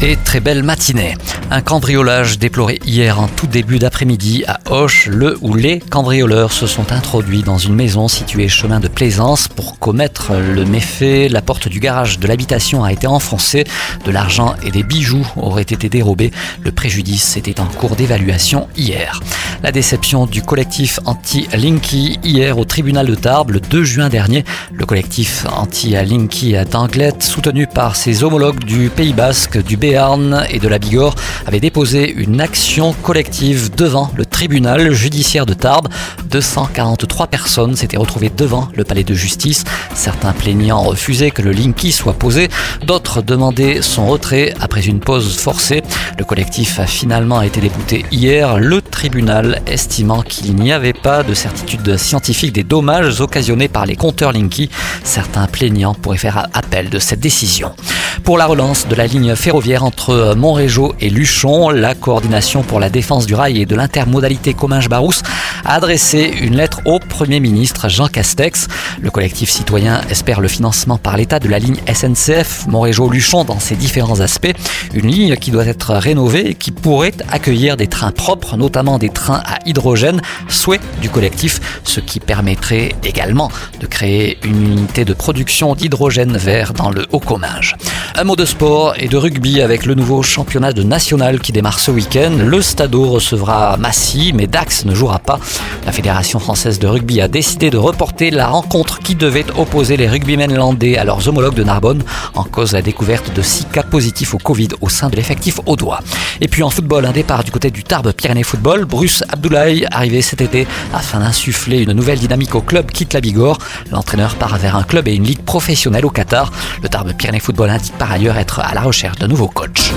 Et très belle matinée. Un cambriolage déploré hier en tout début d'après-midi à Auch. Le ou les cambrioleurs se sont introduits dans une maison située chemin de Plaisance pour commettre le méfait. La porte du garage de l'habitation a été enfoncée. De l'argent et des bijoux auraient été dérobés. Le préjudice était en cours d'évaluation hier. La déception du collectif anti-Linky hier au tribunal de Tarbes le 2 juin dernier. Le collectif anti-Linky d'Anglette, soutenu par ses homologues du Pays Basque, du Béarn et de la Bigorre, avait déposé une action collective devant le tribunal judiciaire de Tarbes. 243 personnes s'étaient retrouvées devant le palais de justice. Certains plaignants refusaient que le Linky soit posé, d'autres demandaient son retrait après une pause forcée. Le collectif a finalement été débouté hier, le tribunal estimant qu'il n'y avait pas de certitude scientifique des dommages occasionnés par les compteurs Linky. Certains plaignants pourraient faire appel de cette décision. Pour la relance de la ligne ferroviaire entre Montrégeau et Luchon, la coordination pour la défense du rail et de l'intermodalité Comminges-Barousse a une lettre au Premier ministre Jean Castex. Le collectif citoyen espère le financement par l'État de la ligne SNCF Montrégeau-Luchon dans ses différents aspects. Une ligne qui doit être rénovée et qui pourrait accueillir des trains propres, notamment des trains à hydrogène, souhait du collectif, ce qui permettrait également de créer une unité de production d'hydrogène vert dans le Haut-Comminges. Un mot de sport et de rugby avec le nouveau championnat de national qui démarre ce week-end. Le Stadeau recevra Massy, mais Dax ne jouera pas. La Fédération française de rugby a décidé de reporter la rencontre qui devait opposer les rugbymen landais à leurs homologues de Narbonne en cause de la découverte de 6 cas positifs au Covid au sein de l'effectif doigt. Et puis en football, un départ du côté du Tarbes Pyrénées Football. Bruce Abdoulaye, arrivé cet été afin d'insuffler une nouvelle dynamique au club, quitte la Bigorre. L'entraîneur part vers un club et une ligue professionnelle au Qatar. Le Tarbes Pyrénées Football indique par ailleurs être à la recherche d'un nouveau coach.